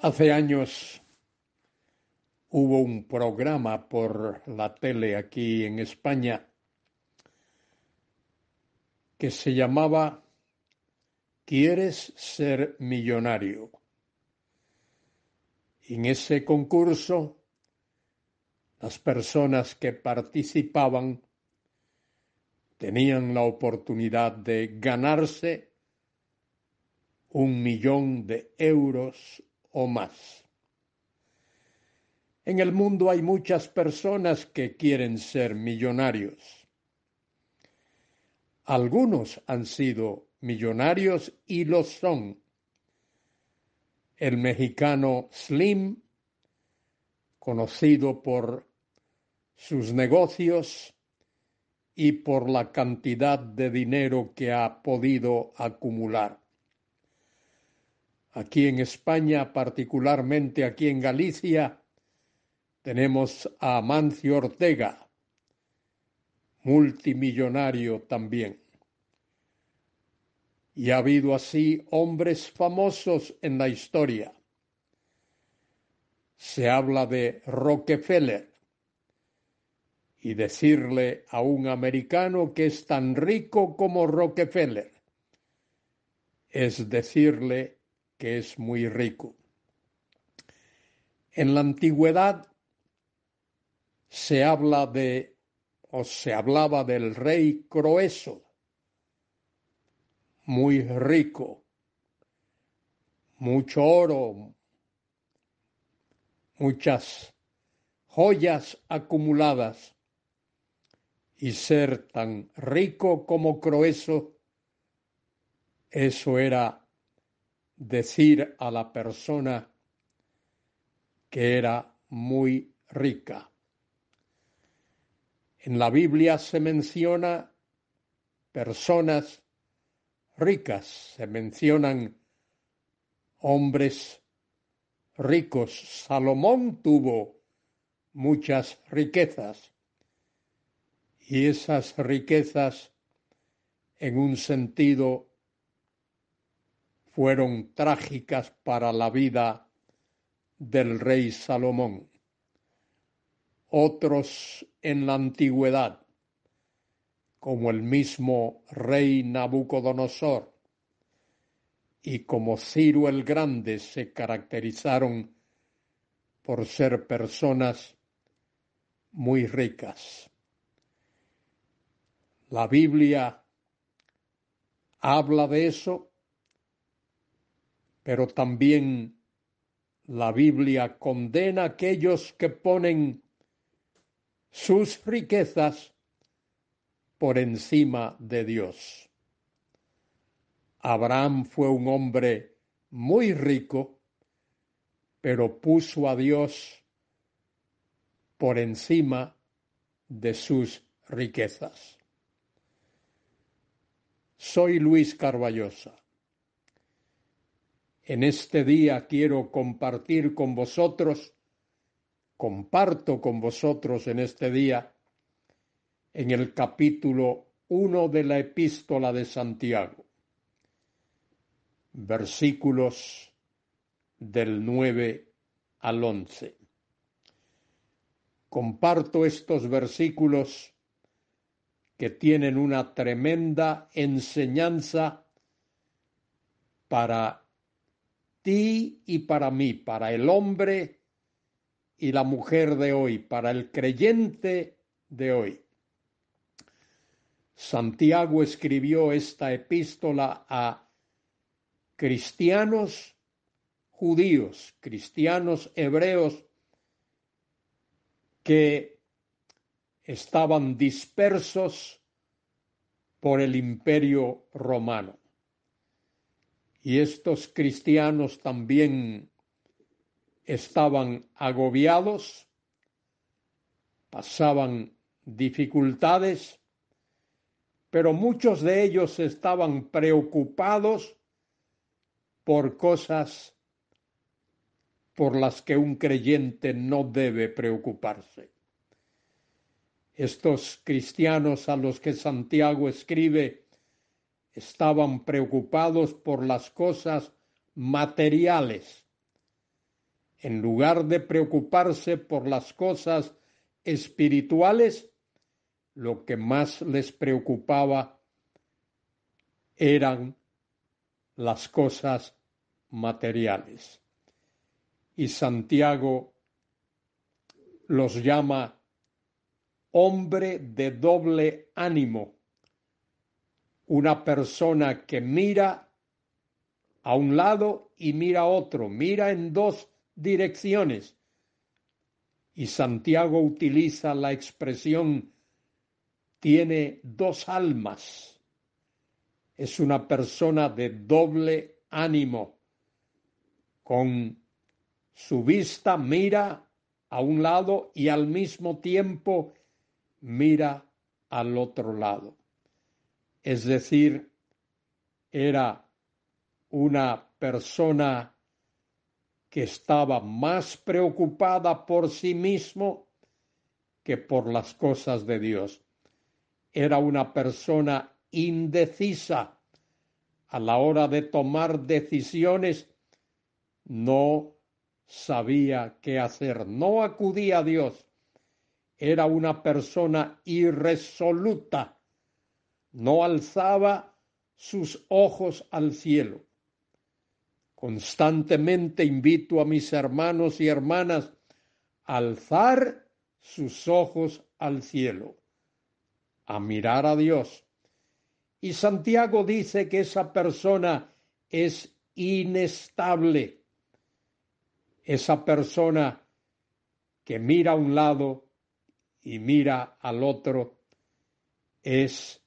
Hace años hubo un programa por la tele aquí en España que se llamaba ¿Quieres ser millonario? En ese concurso, las personas que participaban tenían la oportunidad de ganarse un millón de euros o más. En el mundo hay muchas personas que quieren ser millonarios. Algunos han sido millonarios y lo son. El mexicano Slim, conocido por sus negocios y por la cantidad de dinero que ha podido acumular aquí en España, particularmente aquí en Galicia, tenemos a Amancio Ortega, multimillonario también. Y ha habido así hombres famosos en la historia. Se habla de Rockefeller y decirle a un americano que es tan rico como Rockefeller es decirle que es muy rico. En la antigüedad se habla de o se hablaba del rey Croeso, muy rico, mucho oro, muchas joyas acumuladas y ser tan rico como Croeso, eso era decir a la persona que era muy rica. En la Biblia se menciona personas ricas, se mencionan hombres ricos. Salomón tuvo muchas riquezas y esas riquezas en un sentido fueron trágicas para la vida del rey Salomón. Otros en la antigüedad, como el mismo rey Nabucodonosor y como Ciro el Grande, se caracterizaron por ser personas muy ricas. La Biblia habla de eso pero también la Biblia condena a aquellos que ponen sus riquezas por encima de Dios. Abraham fue un hombre muy rico, pero puso a Dios por encima de sus riquezas. Soy Luis Carballosa. En este día quiero compartir con vosotros, comparto con vosotros en este día, en el capítulo 1 de la epístola de Santiago, versículos del 9 al 11. Comparto estos versículos que tienen una tremenda enseñanza para ti y para mí, para el hombre y la mujer de hoy, para el creyente de hoy. Santiago escribió esta epístola a cristianos judíos, cristianos hebreos que estaban dispersos por el imperio romano y estos cristianos también estaban agobiados, pasaban dificultades, pero muchos de ellos estaban preocupados por cosas por las que un creyente no debe preocuparse. Estos cristianos a los que Santiago escribe estaban preocupados por las cosas materiales, en lugar de preocuparse por las cosas espirituales, lo que más les preocupaba eran las cosas materiales. Y Santiago los llama hombre de doble ánimo, una persona que mira a un lado y mira a otro, mira en dos direcciones. Y Santiago utiliza la expresión tiene dos almas. Es una persona de doble ánimo. Con su vista mira a un lado y al mismo tiempo mira al otro lado. Es decir, era una persona que estaba más preocupada por sí mismo que por las cosas de Dios. Era una persona indecisa a la hora de tomar decisiones, no sabía qué hacer, no acudía a Dios. Era una persona irresoluta, no alzaba sus ojos al cielo. Constantemente invito a mis hermanos y hermanas a alzar sus ojos al cielo, a mirar a Dios. Y Santiago dice que esa persona es inestable. Esa persona que mira a un lado y mira al otro es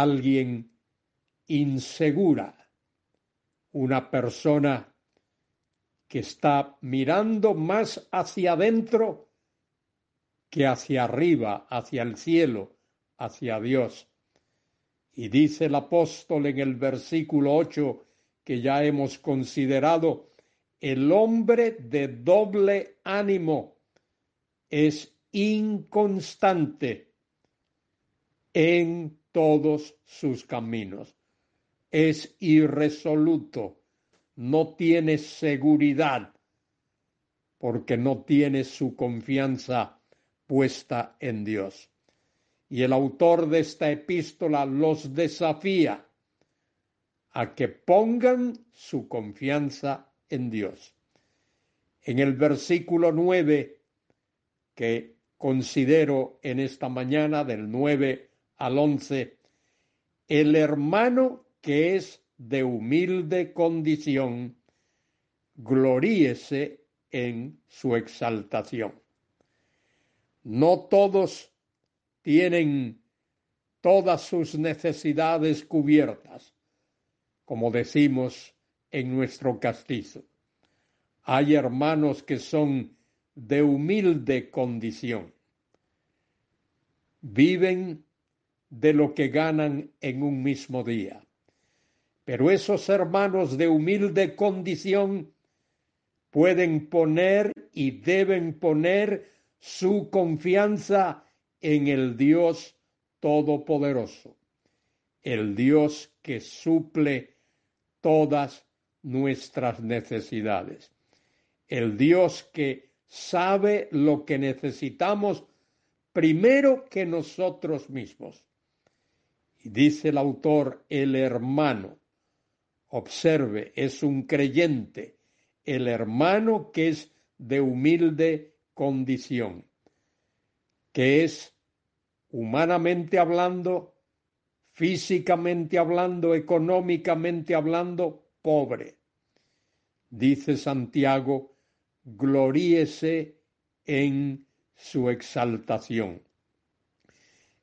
alguien insegura una persona que está mirando más hacia adentro que hacia arriba, hacia el cielo, hacia Dios. Y dice el apóstol en el versículo 8 que ya hemos considerado, el hombre de doble ánimo es inconstante en todos sus caminos es irresoluto, no tiene seguridad, porque no tiene su confianza puesta en Dios. Y el autor de esta epístola los desafía a que pongan su confianza en Dios. En el versículo 9 que considero en esta mañana del 9 al 11, el hermano que es de humilde condición, gloríese en su exaltación. No todos tienen todas sus necesidades cubiertas, como decimos en nuestro castizo. Hay hermanos que son de humilde condición. Viven de lo que ganan en un mismo día. Pero esos hermanos de humilde condición pueden poner y deben poner su confianza en el Dios Todopoderoso, el Dios que suple todas nuestras necesidades, el Dios que sabe lo que necesitamos primero que nosotros mismos. Dice el autor, el hermano, Observe, es un creyente, el hermano que es de humilde condición, que es humanamente hablando, físicamente hablando, económicamente hablando, pobre. Dice Santiago, gloríese en su exaltación.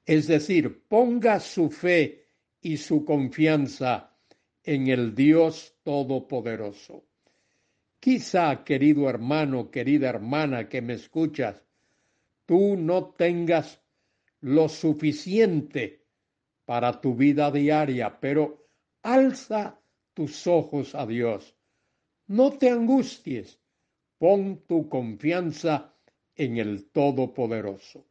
Es decir, ponga su fe y su confianza en el Dios Todopoderoso. Quizá, querido hermano, querida hermana que me escuchas, tú no tengas lo suficiente para tu vida diaria, pero alza tus ojos a Dios. No te angusties, pon tu confianza en el Todopoderoso,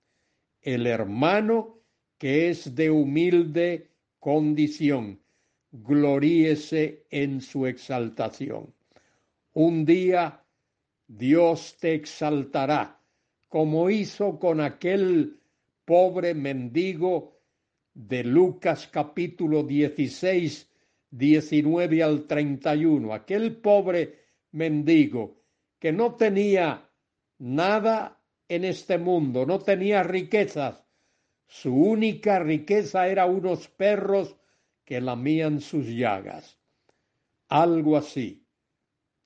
el hermano que es de humilde condición, gloríese en su exaltación. Un día Dios te exaltará, como hizo con aquel pobre mendigo de Lucas capítulo 16, 19 al 31, aquel pobre mendigo que no tenía nada en este mundo, no tenía riquezas, su única riqueza era unos perros que lamían sus llagas. Algo así.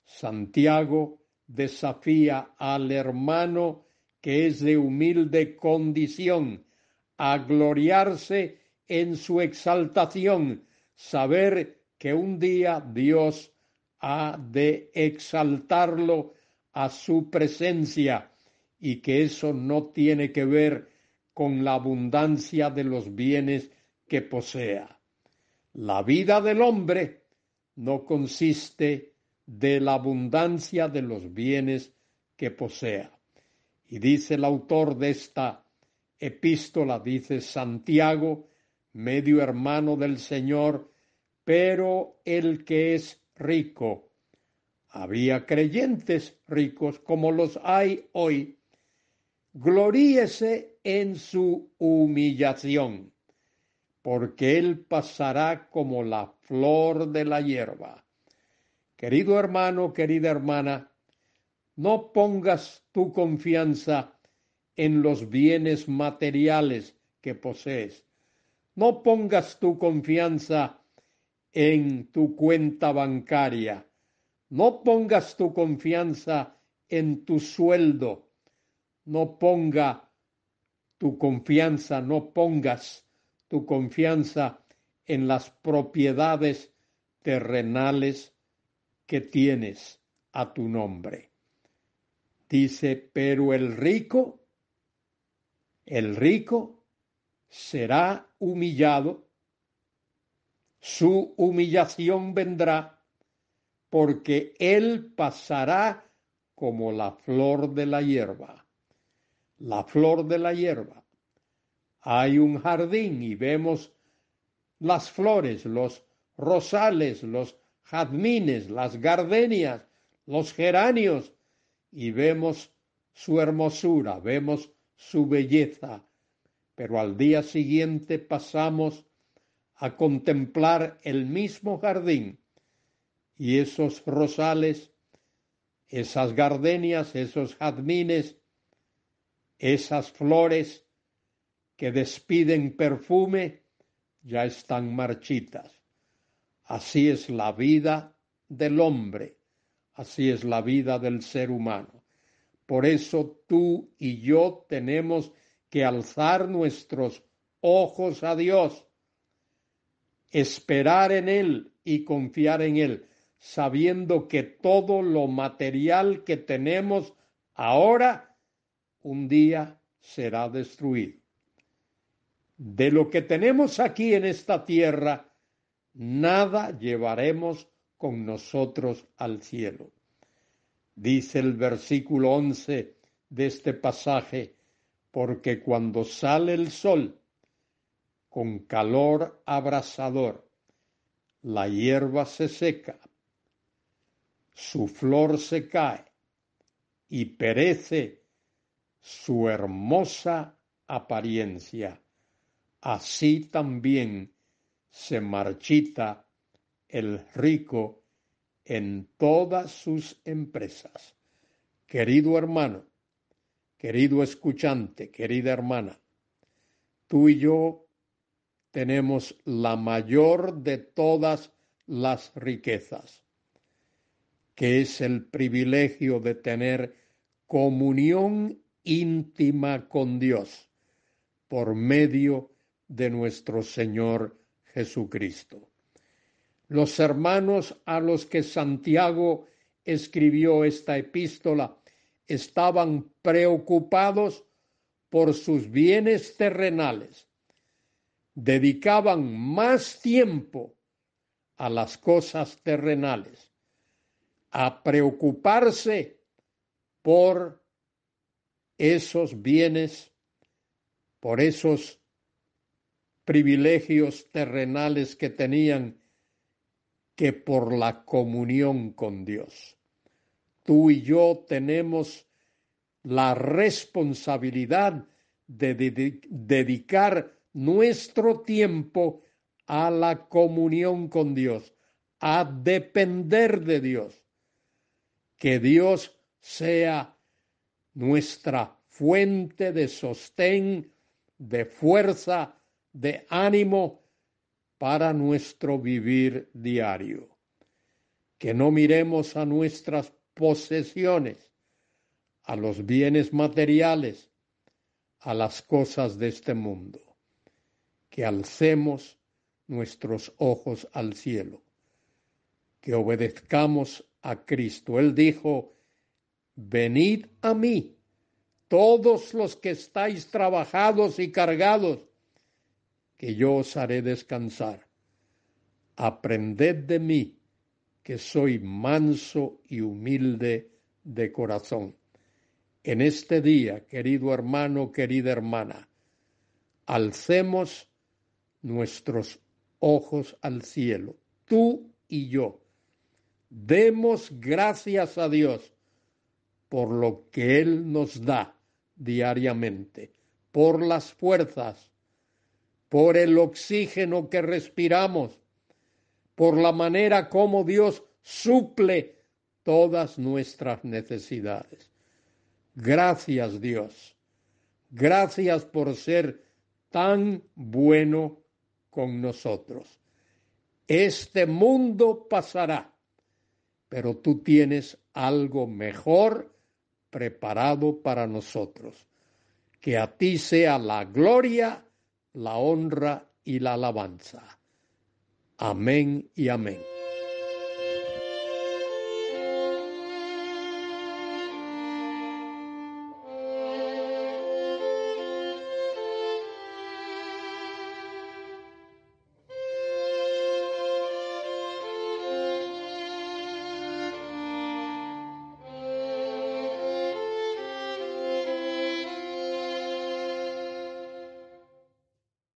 Santiago desafía al hermano que es de humilde condición a gloriarse en su exaltación, saber que un día Dios ha de exaltarlo a su presencia y que eso no tiene que ver con la abundancia de los bienes que posea. La vida del hombre no consiste de la abundancia de los bienes que posea. Y dice el autor de esta epístola, dice Santiago, medio hermano del Señor, pero el que es rico. Había creyentes ricos como los hay hoy. Gloríese en su humillación, porque él pasará como la flor de la hierba. Querido hermano, querida hermana, no pongas tu confianza en los bienes materiales que posees. No pongas tu confianza en tu cuenta bancaria. No pongas tu confianza en tu sueldo. No ponga tu confianza, no pongas tu confianza en las propiedades terrenales que tienes a tu nombre. Dice, pero el rico, el rico será humillado, su humillación vendrá, porque él pasará como la flor de la hierba. La flor de la hierba. Hay un jardín y vemos las flores, los rosales, los jazmines, las gardenias, los geranios, y vemos su hermosura, vemos su belleza, pero al día siguiente pasamos a contemplar el mismo jardín y esos rosales, esas gardenias, esos jazmines, esas flores que despiden perfume, ya están marchitas. Así es la vida del hombre Así es la vida del ser humano. Por eso tú y yo tenemos que alzar nuestros ojos a Dios, esperar en Él y confiar en Él, sabiendo que todo lo material que tenemos ahora un día será destruido. De lo que tenemos aquí en esta tierra, nada llevaremos con nosotros al cielo. Dice el versículo once de este pasaje, porque cuando sale el sol con calor abrasador, la hierba se seca, su flor se cae y perece su hermosa apariencia. Así también se marchita el rico en todas sus empresas. Querido hermano, querido escuchante, querida hermana, tú y yo tenemos la mayor de todas las riquezas, que es el privilegio de tener comunión íntima con Dios por medio de nuestro Señor Jesucristo. Los hermanos a los que Santiago escribió esta epístola estaban preocupados por sus bienes terrenales. Dedicaban más tiempo a las cosas terrenales, a preocuparse por esos bienes, por esos privilegios terrenales que tenían que por la comunión con Dios. Tú y yo tenemos la responsabilidad de dedicar nuestro tiempo a la comunión con Dios, a depender de Dios. Que Dios sea nuestra fuente de sostén, de fuerza, de ánimo para nuestro vivir diario. Que no miremos a nuestras posesiones, a los bienes materiales, a las cosas de este mundo. Que alcemos nuestros ojos al cielo, que obedezcamos a Cristo. Él dijo, venid a mí, todos los que estáis trabajados y cargados, que yo os haré descansar. Aprended de mí, que soy manso y humilde de corazón. En este día, querido hermano, querida hermana, alcemos nuestros ojos al cielo, tú y yo. Demos gracias a Dios por lo que Él nos da diariamente, por las fuerzas, por el oxígeno que respiramos, por la manera como Dios suple todas nuestras necesidades. Gracias Dios. Gracias por ser tan bueno con nosotros. Este mundo pasará, pero tú tienes algo mejor preparado para nosotros. Que a ti sea la gloria, la honra y la alabanza. Amén y amén.